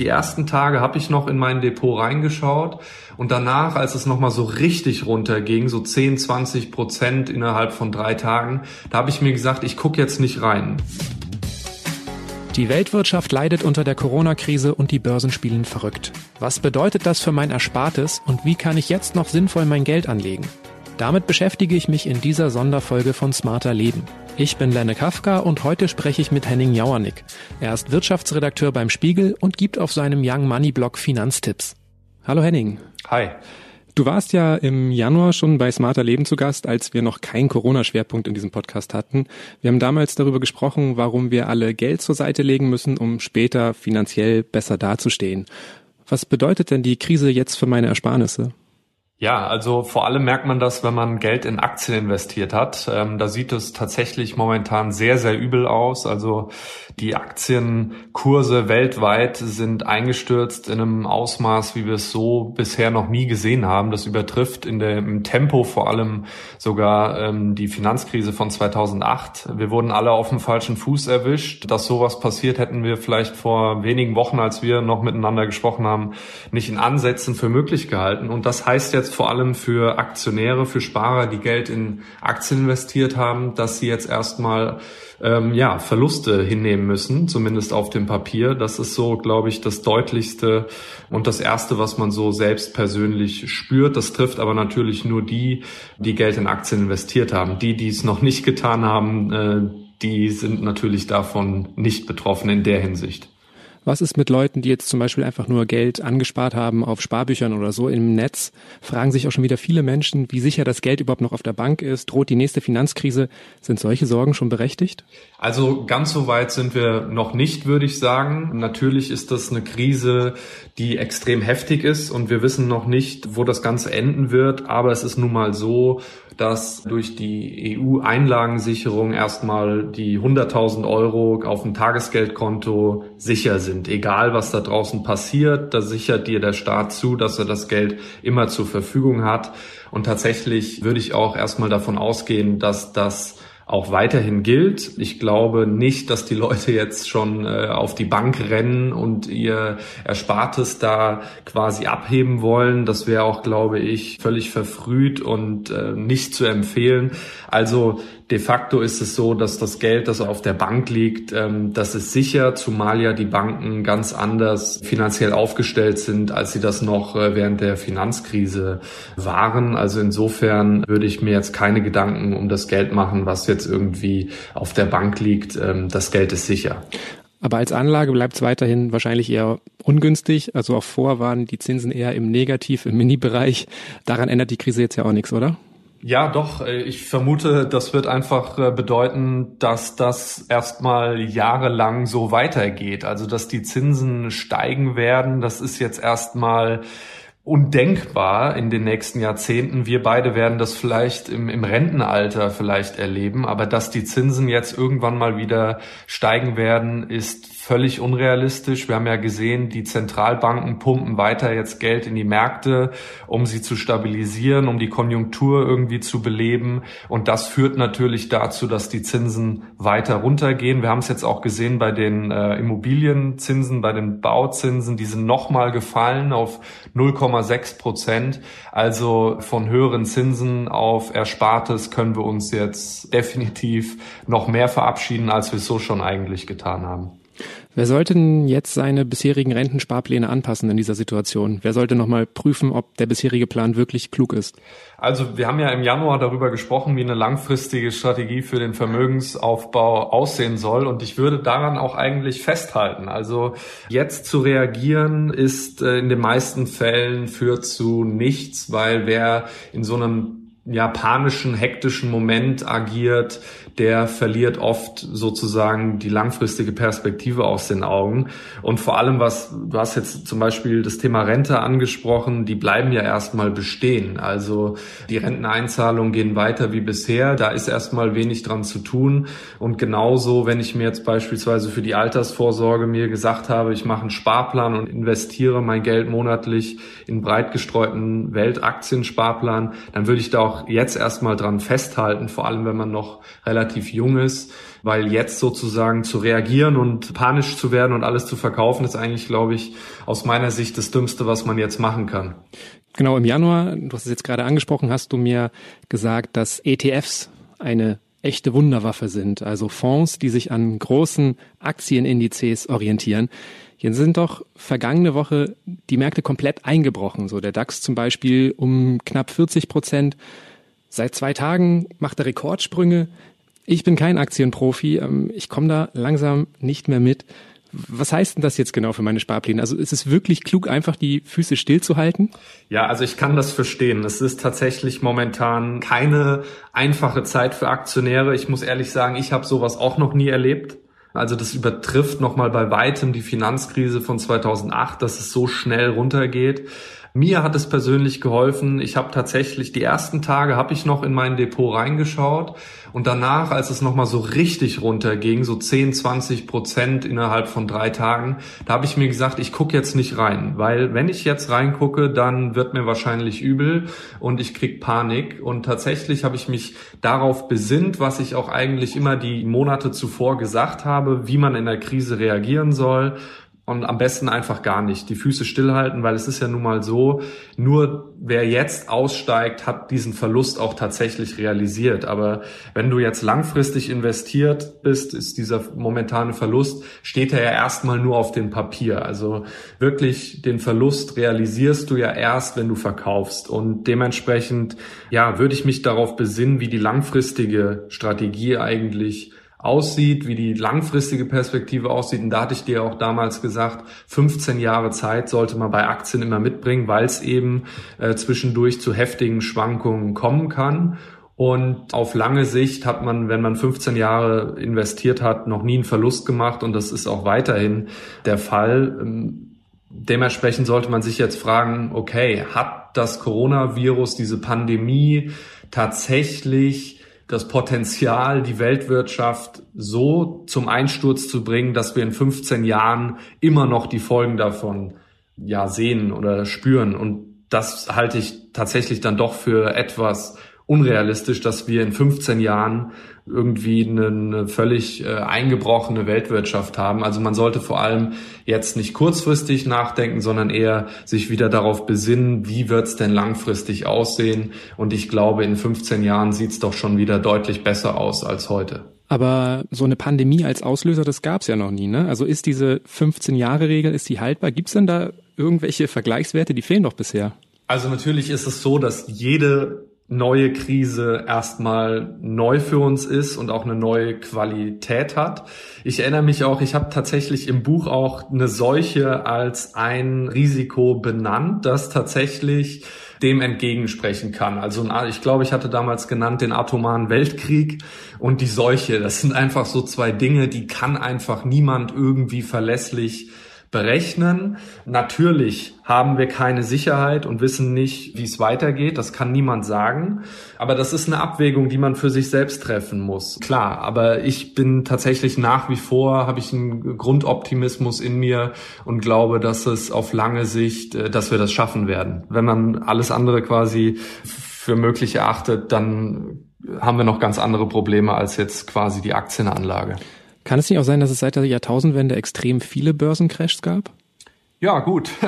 Die ersten Tage habe ich noch in mein Depot reingeschaut und danach, als es nochmal so richtig runterging, so 10, 20 Prozent innerhalb von drei Tagen, da habe ich mir gesagt, ich gucke jetzt nicht rein. Die Weltwirtschaft leidet unter der Corona-Krise und die Börsen spielen verrückt. Was bedeutet das für mein Erspartes und wie kann ich jetzt noch sinnvoll mein Geld anlegen? Damit beschäftige ich mich in dieser Sonderfolge von Smarter Leben. Ich bin Lenne Kafka und heute spreche ich mit Henning Jauernick. Er ist Wirtschaftsredakteur beim Spiegel und gibt auf seinem Young Money Blog Finanztipps. Hallo Henning. Hi. Du warst ja im Januar schon bei Smarter Leben zu Gast, als wir noch keinen Corona-Schwerpunkt in diesem Podcast hatten. Wir haben damals darüber gesprochen, warum wir alle Geld zur Seite legen müssen, um später finanziell besser dazustehen. Was bedeutet denn die Krise jetzt für meine Ersparnisse? Ja, also vor allem merkt man das, wenn man Geld in Aktien investiert hat. Ähm, da sieht es tatsächlich momentan sehr, sehr übel aus. Also die Aktienkurse weltweit sind eingestürzt in einem Ausmaß, wie wir es so bisher noch nie gesehen haben. Das übertrifft in dem Tempo vor allem sogar ähm, die Finanzkrise von 2008. Wir wurden alle auf dem falschen Fuß erwischt. Dass sowas passiert, hätten wir vielleicht vor wenigen Wochen, als wir noch miteinander gesprochen haben, nicht in Ansätzen für möglich gehalten. Und das heißt jetzt vor allem für Aktionäre, für Sparer, die Geld in Aktien investiert haben, dass sie jetzt erstmal ähm, ja, Verluste hinnehmen müssen, zumindest auf dem Papier. Das ist so, glaube ich, das deutlichste und das erste, was man so selbst persönlich spürt. Das trifft aber natürlich nur die, die Geld in Aktien investiert haben. Die, die es noch nicht getan haben, äh, die sind natürlich davon nicht betroffen in der Hinsicht. Was ist mit Leuten, die jetzt zum Beispiel einfach nur Geld angespart haben auf Sparbüchern oder so im Netz? Fragen sich auch schon wieder viele Menschen, wie sicher das Geld überhaupt noch auf der Bank ist. Droht die nächste Finanzkrise? Sind solche Sorgen schon berechtigt? Also ganz so weit sind wir noch nicht, würde ich sagen. Natürlich ist das eine Krise, die extrem heftig ist und wir wissen noch nicht, wo das Ganze enden wird. Aber es ist nun mal so, dass durch die EU-Einlagensicherung erstmal die 100.000 Euro auf dem Tagesgeldkonto sicher sind. Egal, was da draußen passiert, da sichert dir der Staat zu, dass er das Geld immer zur Verfügung hat. Und tatsächlich würde ich auch erstmal davon ausgehen, dass das auch weiterhin gilt. Ich glaube nicht, dass die Leute jetzt schon äh, auf die Bank rennen und ihr Erspartes da quasi abheben wollen. Das wäre auch, glaube ich, völlig verfrüht und äh, nicht zu empfehlen. Also De facto ist es so, dass das Geld, das auf der Bank liegt, ähm, das ist sicher, zumal ja die Banken ganz anders finanziell aufgestellt sind, als sie das noch äh, während der Finanzkrise waren. Also insofern würde ich mir jetzt keine Gedanken um das Geld machen, was jetzt irgendwie auf der Bank liegt. Ähm, das Geld ist sicher. Aber als Anlage bleibt es weiterhin wahrscheinlich eher ungünstig. Also auch vor waren die Zinsen eher im Negativ, im Mini-Bereich. Daran ändert die Krise jetzt ja auch nichts, oder? Ja, doch. Äh, ich vermute, das wird einfach äh, bedeuten, dass das erstmal jahrelang so weitergeht. Also, dass die Zinsen steigen werden, das ist jetzt erstmal undenkbar in den nächsten Jahrzehnten. Wir beide werden das vielleicht im, im, Rentenalter vielleicht erleben, aber dass die Zinsen jetzt irgendwann mal wieder steigen werden, ist völlig unrealistisch. Wir haben ja gesehen, die Zentralbanken pumpen weiter jetzt Geld in die Märkte, um sie zu stabilisieren, um die Konjunktur irgendwie zu beleben. Und das führt natürlich dazu, dass die Zinsen weiter runtergehen. Wir haben es jetzt auch gesehen bei den äh, Immobilienzinsen, bei den Bauzinsen, die sind nochmal gefallen auf 0,6 Prozent. Also von höheren Zinsen auf Erspartes können wir uns jetzt definitiv noch mehr verabschieden, als wir es so schon eigentlich getan haben. Wer sollte denn jetzt seine bisherigen Rentensparpläne anpassen in dieser Situation? Wer sollte nochmal prüfen, ob der bisherige Plan wirklich klug ist? Also wir haben ja im Januar darüber gesprochen, wie eine langfristige Strategie für den Vermögensaufbau aussehen soll. Und ich würde daran auch eigentlich festhalten. Also jetzt zu reagieren ist äh, in den meisten Fällen führt zu nichts, weil wer in so einem japanischen, hektischen Moment agiert, der verliert oft sozusagen die langfristige Perspektive aus den Augen. Und vor allem, was, du hast jetzt zum Beispiel das Thema Rente angesprochen, die bleiben ja erstmal bestehen. Also die Renteneinzahlungen gehen weiter wie bisher. Da ist erstmal wenig dran zu tun. Und genauso, wenn ich mir jetzt beispielsweise für die Altersvorsorge mir gesagt habe, ich mache einen Sparplan und investiere mein Geld monatlich in breit gestreuten Weltaktiensparplan, dann würde ich da auch jetzt erstmal dran festhalten, vor allem wenn man noch relativ relativ jung ist, weil jetzt sozusagen zu reagieren und panisch zu werden und alles zu verkaufen, ist eigentlich, glaube ich, aus meiner Sicht das Dümmste, was man jetzt machen kann. Genau, im Januar, du hast es jetzt gerade angesprochen, hast du mir gesagt, dass ETFs eine echte Wunderwaffe sind, also Fonds, die sich an großen Aktienindizes orientieren. Jetzt sind doch vergangene Woche die Märkte komplett eingebrochen. So der DAX zum Beispiel um knapp 40 Prozent. Seit zwei Tagen macht er Rekordsprünge. Ich bin kein Aktienprofi. Ähm, ich komme da langsam nicht mehr mit. Was heißt denn das jetzt genau für meine Sparpläne? Also ist es wirklich klug, einfach die Füße stillzuhalten? Ja, also ich kann das verstehen. Es ist tatsächlich momentan keine einfache Zeit für Aktionäre. Ich muss ehrlich sagen, ich habe sowas auch noch nie erlebt. Also das übertrifft nochmal bei weitem die Finanzkrise von 2008, dass es so schnell runtergeht. Mir hat es persönlich geholfen. Ich habe tatsächlich die ersten Tage habe ich noch in mein Depot reingeschaut und danach, als es nochmal so richtig runterging, so 10, 20 Prozent innerhalb von drei Tagen, da habe ich mir gesagt, ich gucke jetzt nicht rein, weil wenn ich jetzt reingucke, dann wird mir wahrscheinlich übel und ich krieg Panik. Und tatsächlich habe ich mich darauf besinnt, was ich auch eigentlich immer die Monate zuvor gesagt habe, wie man in der Krise reagieren soll und am besten einfach gar nicht. Die Füße stillhalten, weil es ist ja nun mal so, nur wer jetzt aussteigt, hat diesen Verlust auch tatsächlich realisiert. Aber wenn du jetzt langfristig investiert bist, ist dieser momentane Verlust, steht er ja erstmal nur auf dem Papier. Also wirklich den Verlust realisierst du ja erst, wenn du verkaufst. Und dementsprechend, ja, würde ich mich darauf besinnen, wie die langfristige Strategie eigentlich aussieht, wie die langfristige Perspektive aussieht. Und da hatte ich dir auch damals gesagt, 15 Jahre Zeit sollte man bei Aktien immer mitbringen, weil es eben äh, zwischendurch zu heftigen Schwankungen kommen kann. Und auf lange Sicht hat man, wenn man 15 Jahre investiert hat, noch nie einen Verlust gemacht. Und das ist auch weiterhin der Fall. Ähm, dementsprechend sollte man sich jetzt fragen, okay, hat das Coronavirus, diese Pandemie tatsächlich das Potenzial, die Weltwirtschaft so zum Einsturz zu bringen, dass wir in 15 Jahren immer noch die Folgen davon ja sehen oder spüren. Und das halte ich tatsächlich dann doch für etwas unrealistisch, dass wir in 15 Jahren irgendwie eine, völlig äh, eingebrochene Weltwirtschaft haben. Also man sollte vor allem jetzt nicht kurzfristig nachdenken, sondern eher sich wieder darauf besinnen, wie wird's denn langfristig aussehen. Und ich glaube, in 15 Jahren sieht's doch schon wieder deutlich besser aus als heute. Aber so eine Pandemie als Auslöser, das gab's ja noch nie. Ne? Also ist diese 15-Jahre-Regel, ist die haltbar? Gibt's denn da irgendwelche Vergleichswerte? Die fehlen doch bisher. Also natürlich ist es so, dass jede neue Krise erstmal neu für uns ist und auch eine neue Qualität hat. Ich erinnere mich auch, ich habe tatsächlich im Buch auch eine Seuche als ein Risiko benannt, das tatsächlich dem entgegensprechen kann. Also ich glaube, ich hatte damals genannt den atomaren Weltkrieg und die Seuche. Das sind einfach so zwei Dinge, die kann einfach niemand irgendwie verlässlich berechnen. Natürlich haben wir keine Sicherheit und wissen nicht, wie es weitergeht. Das kann niemand sagen. Aber das ist eine Abwägung, die man für sich selbst treffen muss. Klar, aber ich bin tatsächlich nach wie vor, habe ich einen Grundoptimismus in mir und glaube, dass es auf lange Sicht, äh, dass wir das schaffen werden. Wenn man alles andere quasi für möglich erachtet, dann haben wir noch ganz andere Probleme als jetzt quasi die Aktienanlage. Kann es nicht auch sein, dass es seit der Jahrtausendwende extrem viele Börsencrashs gab? Ja, gut.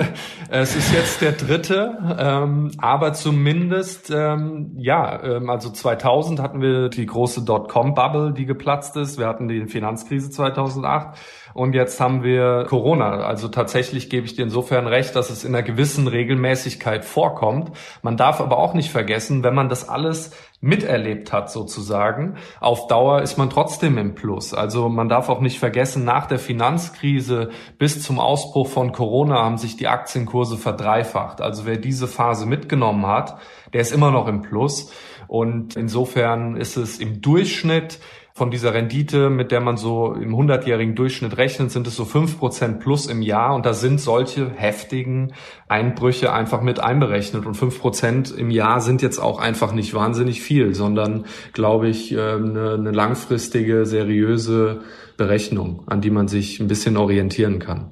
Es ist jetzt der dritte, ähm, aber zumindest, ähm, ja, ähm, also 2000 hatten wir die große Dotcom-Bubble, die geplatzt ist. Wir hatten die Finanzkrise 2008 und jetzt haben wir Corona. Also tatsächlich gebe ich dir insofern recht, dass es in einer gewissen Regelmäßigkeit vorkommt. Man darf aber auch nicht vergessen, wenn man das alles miterlebt hat sozusagen, auf Dauer ist man trotzdem im Plus. Also man darf auch nicht vergessen, nach der Finanzkrise bis zum Ausbruch von Corona haben sich die Aktienkurse verdreifacht. Also wer diese Phase mitgenommen hat, der ist immer noch im Plus. Und insofern ist es im Durchschnitt von dieser Rendite, mit der man so im 100-jährigen Durchschnitt rechnet, sind es so fünf Prozent plus im Jahr. Und da sind solche heftigen Einbrüche einfach mit einberechnet. Und fünf Prozent im Jahr sind jetzt auch einfach nicht wahnsinnig viel, sondern, glaube ich, ähm, eine, eine langfristige, seriöse Berechnung, an die man sich ein bisschen orientieren kann.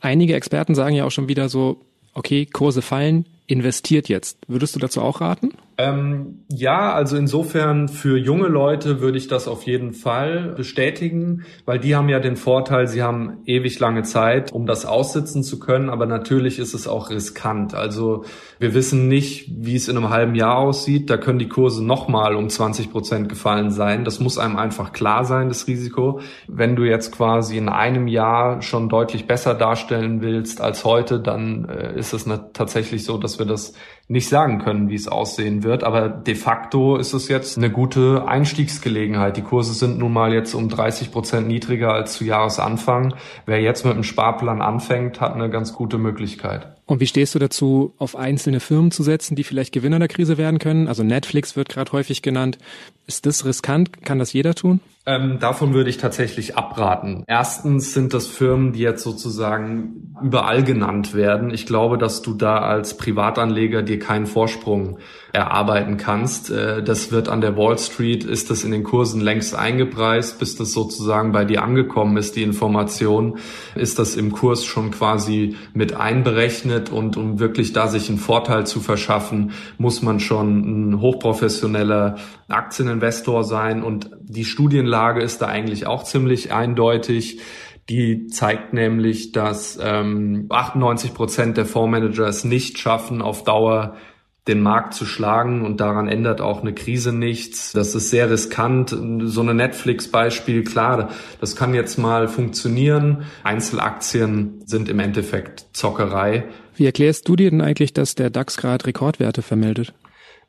Einige Experten sagen ja auch schon wieder so, okay, Kurse fallen, investiert jetzt. Würdest du dazu auch raten? Ähm, ja, also insofern für junge Leute würde ich das auf jeden Fall bestätigen, weil die haben ja den Vorteil, sie haben ewig lange Zeit, um das aussitzen zu können, aber natürlich ist es auch riskant. Also wir wissen nicht, wie es in einem halben Jahr aussieht. Da können die Kurse nochmal um 20 Prozent gefallen sein. Das muss einem einfach klar sein, das Risiko. Wenn du jetzt quasi in einem Jahr schon deutlich besser darstellen willst als heute, dann äh, ist es tatsächlich so, dass wir das nicht sagen können, wie es aussehen wird. Aber de facto ist es jetzt eine gute Einstiegsgelegenheit. Die Kurse sind nun mal jetzt um 30 Prozent niedriger als zu Jahresanfang. Wer jetzt mit einem Sparplan anfängt, hat eine ganz gute Möglichkeit. Und wie stehst du dazu, auf einzelne Firmen zu setzen, die vielleicht Gewinner der Krise werden können? Also Netflix wird gerade häufig genannt. Ist das riskant? Kann das jeder tun? Ähm, davon würde ich tatsächlich abraten. Erstens sind das Firmen, die jetzt sozusagen überall genannt werden. Ich glaube, dass du da als Privatanleger dir keinen Vorsprung erarbeiten kannst. Äh, das wird an der Wall Street, ist das in den Kursen längst eingepreist, bis das sozusagen bei dir angekommen ist, die Information, ist das im Kurs schon quasi mit einberechnet und um wirklich da sich einen Vorteil zu verschaffen, muss man schon ein hochprofessioneller Aktieninvestor sein und die Studienlage ist da eigentlich auch ziemlich eindeutig. Die zeigt nämlich, dass ähm, 98 Prozent der Fondsmanager es nicht schaffen, auf Dauer den Markt zu schlagen und daran ändert auch eine Krise nichts. Das ist sehr riskant. So eine Netflix-Beispiel, klar, das kann jetzt mal funktionieren. Einzelaktien sind im Endeffekt Zockerei. Wie erklärst du dir denn eigentlich, dass der DAX gerade Rekordwerte vermeldet?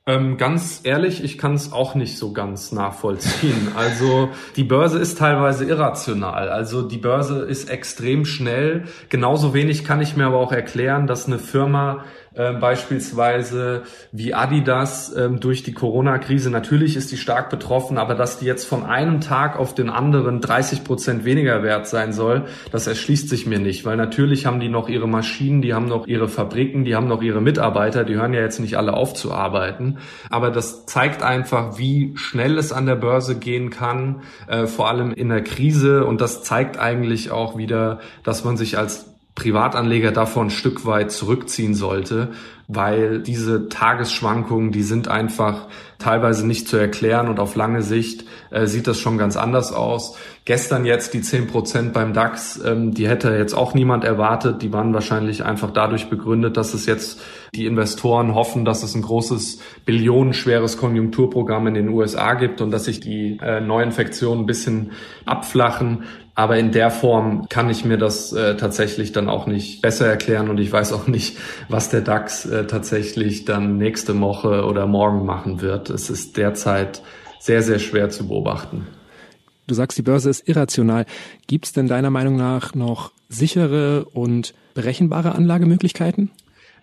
Ähm, ganz ehrlich, ich kann es auch nicht so ganz nachvollziehen. Also die Börse ist teilweise irrational. Also die Börse ist extrem schnell. Genauso wenig kann ich mir aber auch erklären, dass eine Firma äh, beispielsweise wie Adidas ähm, durch die Corona-Krise. Natürlich ist die stark betroffen, aber dass die jetzt von einem Tag auf den anderen 30 Prozent weniger wert sein soll, das erschließt sich mir nicht, weil natürlich haben die noch ihre Maschinen, die haben noch ihre Fabriken, die haben noch ihre Mitarbeiter, die hören ja jetzt nicht alle auf zu arbeiten. Aber das zeigt einfach, wie schnell es an der Börse gehen kann, äh, vor allem in der Krise. Und das zeigt eigentlich auch wieder, dass man sich als Privatanleger davon ein Stück weit zurückziehen sollte, weil diese Tagesschwankungen, die sind einfach teilweise nicht zu erklären und auf lange Sicht äh, sieht das schon ganz anders aus. Gestern jetzt die zehn Prozent beim DAX, ähm, die hätte jetzt auch niemand erwartet. Die waren wahrscheinlich einfach dadurch begründet, dass es jetzt die Investoren hoffen, dass es ein großes billionenschweres Konjunkturprogramm in den USA gibt und dass sich die äh, Neuinfektionen ein bisschen abflachen. Aber in der Form kann ich mir das äh, tatsächlich dann auch nicht besser erklären und ich weiß auch nicht, was der DAX äh, tatsächlich dann nächste Woche oder morgen machen wird. Es ist derzeit sehr, sehr schwer zu beobachten. Du sagst, die Börse ist irrational. Gibt es denn deiner Meinung nach noch sichere und berechenbare Anlagemöglichkeiten?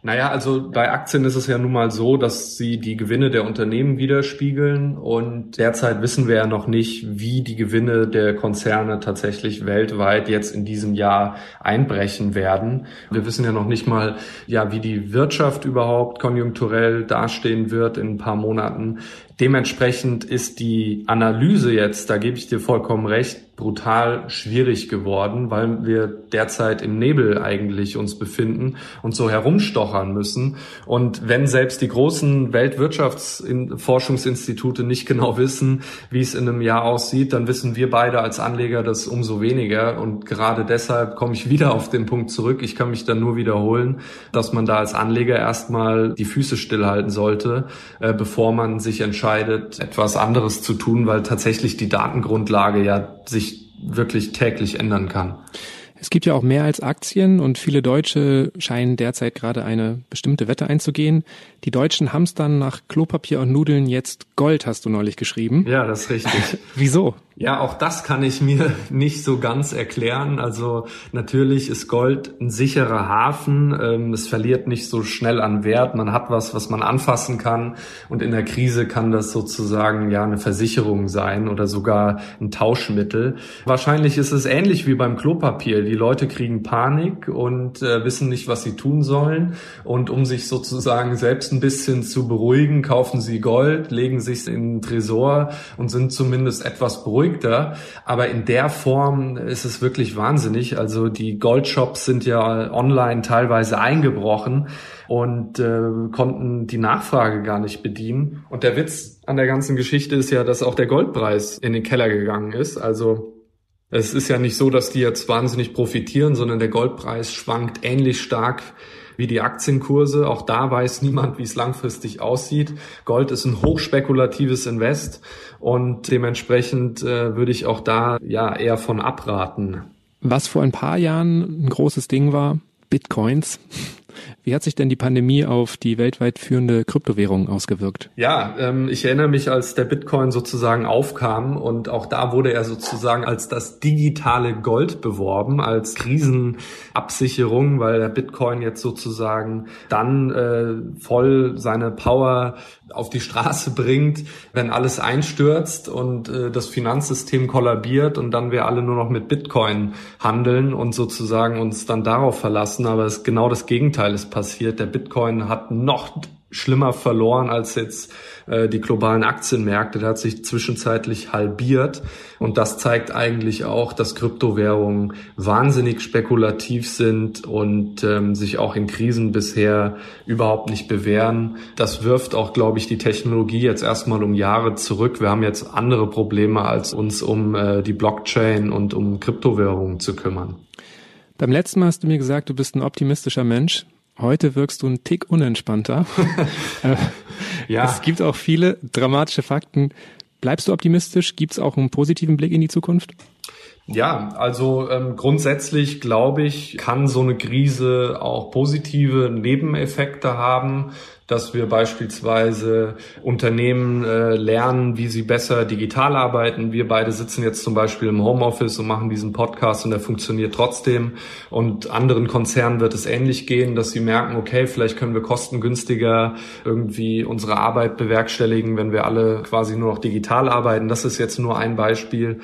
Naja, also bei Aktien ist es ja nun mal so, dass sie die Gewinne der Unternehmen widerspiegeln und derzeit wissen wir ja noch nicht, wie die Gewinne der Konzerne tatsächlich weltweit jetzt in diesem Jahr einbrechen werden. Wir wissen ja noch nicht mal, ja, wie die Wirtschaft überhaupt konjunkturell dastehen wird in ein paar Monaten. Dementsprechend ist die Analyse jetzt, da gebe ich dir vollkommen recht, brutal schwierig geworden, weil wir derzeit im Nebel eigentlich uns befinden und so herumstochern müssen. Und wenn selbst die großen Weltwirtschaftsforschungsinstitute nicht genau wissen, wie es in einem Jahr aussieht, dann wissen wir beide als Anleger das umso weniger. Und gerade deshalb komme ich wieder auf den Punkt zurück. Ich kann mich dann nur wiederholen, dass man da als Anleger erstmal die Füße stillhalten sollte, äh, bevor man sich entscheidet, entscheidet, etwas anderes zu tun, weil tatsächlich die Datengrundlage ja sich wirklich täglich ändern kann. Es gibt ja auch mehr als Aktien und viele Deutsche scheinen derzeit gerade eine bestimmte Wette einzugehen. Die Deutschen hamstern nach Klopapier und Nudeln jetzt Gold, hast du neulich geschrieben. Ja, das ist richtig. Wieso? Ja, auch das kann ich mir nicht so ganz erklären. Also natürlich ist Gold ein sicherer Hafen. Ähm, es verliert nicht so schnell an Wert. Man hat was, was man anfassen kann. Und in der Krise kann das sozusagen ja eine Versicherung sein oder sogar ein Tauschmittel. Wahrscheinlich ist es ähnlich wie beim Klopapier. Die Leute kriegen Panik und äh, wissen nicht, was sie tun sollen. Und um sich sozusagen selbst ein bisschen zu beruhigen, kaufen sie Gold, legen sich in den Tresor und sind zumindest etwas beruhigt beruhigter. Aber in der Form ist es wirklich wahnsinnig. Also die Goldshops sind ja online teilweise eingebrochen und äh, konnten die Nachfrage gar nicht bedienen. Und der Witz an der ganzen Geschichte ist ja, dass auch der Goldpreis in den Keller gegangen ist. Also es ist ja nicht so, dass die jetzt wahnsinnig profitieren, sondern der Goldpreis schwankt ähnlich stark wie die Aktienkurse. Auch da weiß niemand, wie es langfristig aussieht. Gold ist ein hochspekulatives Invest und dementsprechend äh, würde ich auch da ja eher von abraten. Was vor ein paar Jahren ein großes Ding war, Bitcoins. Wie hat sich denn die Pandemie auf die weltweit führende Kryptowährung ausgewirkt? Ja, ähm, ich erinnere mich, als der Bitcoin sozusagen aufkam und auch da wurde er sozusagen als das digitale Gold beworben, als Krisenabsicherung, weil der Bitcoin jetzt sozusagen dann äh, voll seine Power auf die Straße bringt, wenn alles einstürzt und äh, das Finanzsystem kollabiert und dann wir alle nur noch mit Bitcoin handeln und sozusagen uns dann darauf verlassen. Aber es genau das Gegenteil ist passiert. Der Bitcoin hat noch schlimmer verloren als jetzt äh, die globalen Aktienmärkte. Der hat sich zwischenzeitlich halbiert. Und das zeigt eigentlich auch, dass Kryptowährungen wahnsinnig spekulativ sind und ähm, sich auch in Krisen bisher überhaupt nicht bewähren. Das wirft auch, glaube ich, die Technologie jetzt erstmal um Jahre zurück. Wir haben jetzt andere Probleme, als uns um äh, die Blockchain und um Kryptowährungen zu kümmern. Beim letzten Mal hast du mir gesagt, du bist ein optimistischer Mensch. Heute wirkst du ein Tick unentspannter. Äh, ja. Es gibt auch viele dramatische Fakten. Bleibst du optimistisch? Gibt es auch einen positiven Blick in die Zukunft? Ja, also ähm, grundsätzlich glaube ich, kann so eine Krise auch positive Nebeneffekte haben dass wir beispielsweise Unternehmen äh, lernen, wie sie besser digital arbeiten. Wir beide sitzen jetzt zum Beispiel im Homeoffice und machen diesen Podcast und der funktioniert trotzdem. Und anderen Konzernen wird es ähnlich gehen, dass sie merken, okay, vielleicht können wir kostengünstiger irgendwie unsere Arbeit bewerkstelligen, wenn wir alle quasi nur noch digital arbeiten. Das ist jetzt nur ein Beispiel.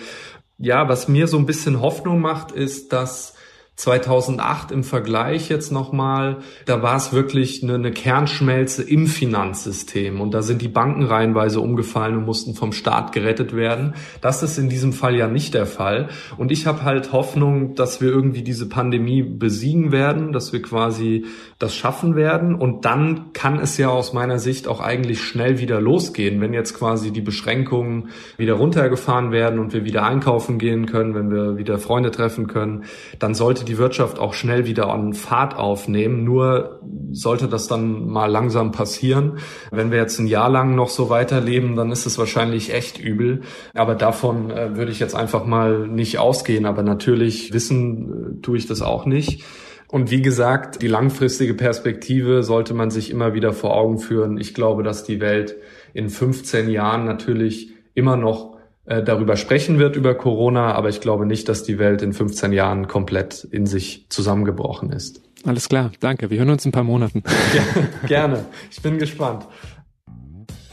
Ja, was mir so ein bisschen Hoffnung macht, ist, dass 2008 im Vergleich jetzt nochmal, da war es wirklich eine, eine, Kernschmelze im Finanzsystem. Und da sind die Banken reihenweise umgefallen und mussten vom Staat gerettet werden. Das ist in diesem Fall ja nicht der Fall. Und ich habe halt Hoffnung, dass wir irgendwie diese Pandemie besiegen werden, dass wir quasi das schaffen werden. Und dann kann es ja aus meiner Sicht auch eigentlich schnell wieder losgehen, wenn jetzt quasi die Beschränkungen wieder runtergefahren werden und wir wieder einkaufen gehen können, wenn wir wieder Freunde treffen können, dann sollte die Wirtschaft auch schnell wieder an Fahrt aufnehmen. Nur sollte das dann mal langsam passieren. Wenn wir jetzt ein Jahr lang noch so weiterleben, dann ist es wahrscheinlich echt übel. Aber davon äh, würde ich jetzt einfach mal nicht ausgehen. Aber natürlich wissen äh, tue ich das auch nicht. Und wie gesagt, die langfristige Perspektive sollte man sich immer wieder vor Augen führen. Ich glaube, dass die Welt in 15 Jahren natürlich immer noch äh, darüber sprechen wird, über Corona, aber ich glaube nicht, dass die Welt in 15 Jahren komplett in sich zusammengebrochen ist. Alles klar, danke. Wir hören uns in ein paar Monaten. Ja, gerne. Ich bin gespannt.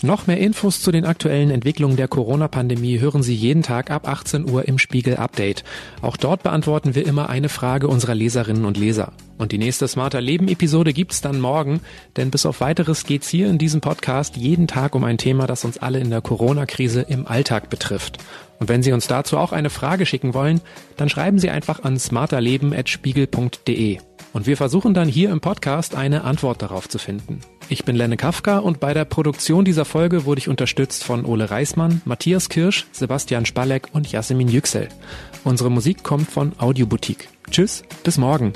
Noch mehr Infos zu den aktuellen Entwicklungen der Corona-Pandemie hören Sie jeden Tag ab 18 Uhr im Spiegel Update. Auch dort beantworten wir immer eine Frage unserer Leserinnen und Leser. Und die nächste Smarter Leben Episode gibt's dann morgen, denn bis auf weiteres geht's hier in diesem Podcast jeden Tag um ein Thema, das uns alle in der Corona-Krise im Alltag betrifft. Und wenn Sie uns dazu auch eine Frage schicken wollen, dann schreiben Sie einfach an smarterleben@spiegel.de. Und wir versuchen dann hier im Podcast eine Antwort darauf zu finden. Ich bin Lenne Kafka und bei der Produktion dieser Folge wurde ich unterstützt von Ole Reismann, Matthias Kirsch, Sebastian Spalleck und Jasmin Yüksel. Unsere Musik kommt von Audioboutique. Tschüss, bis morgen.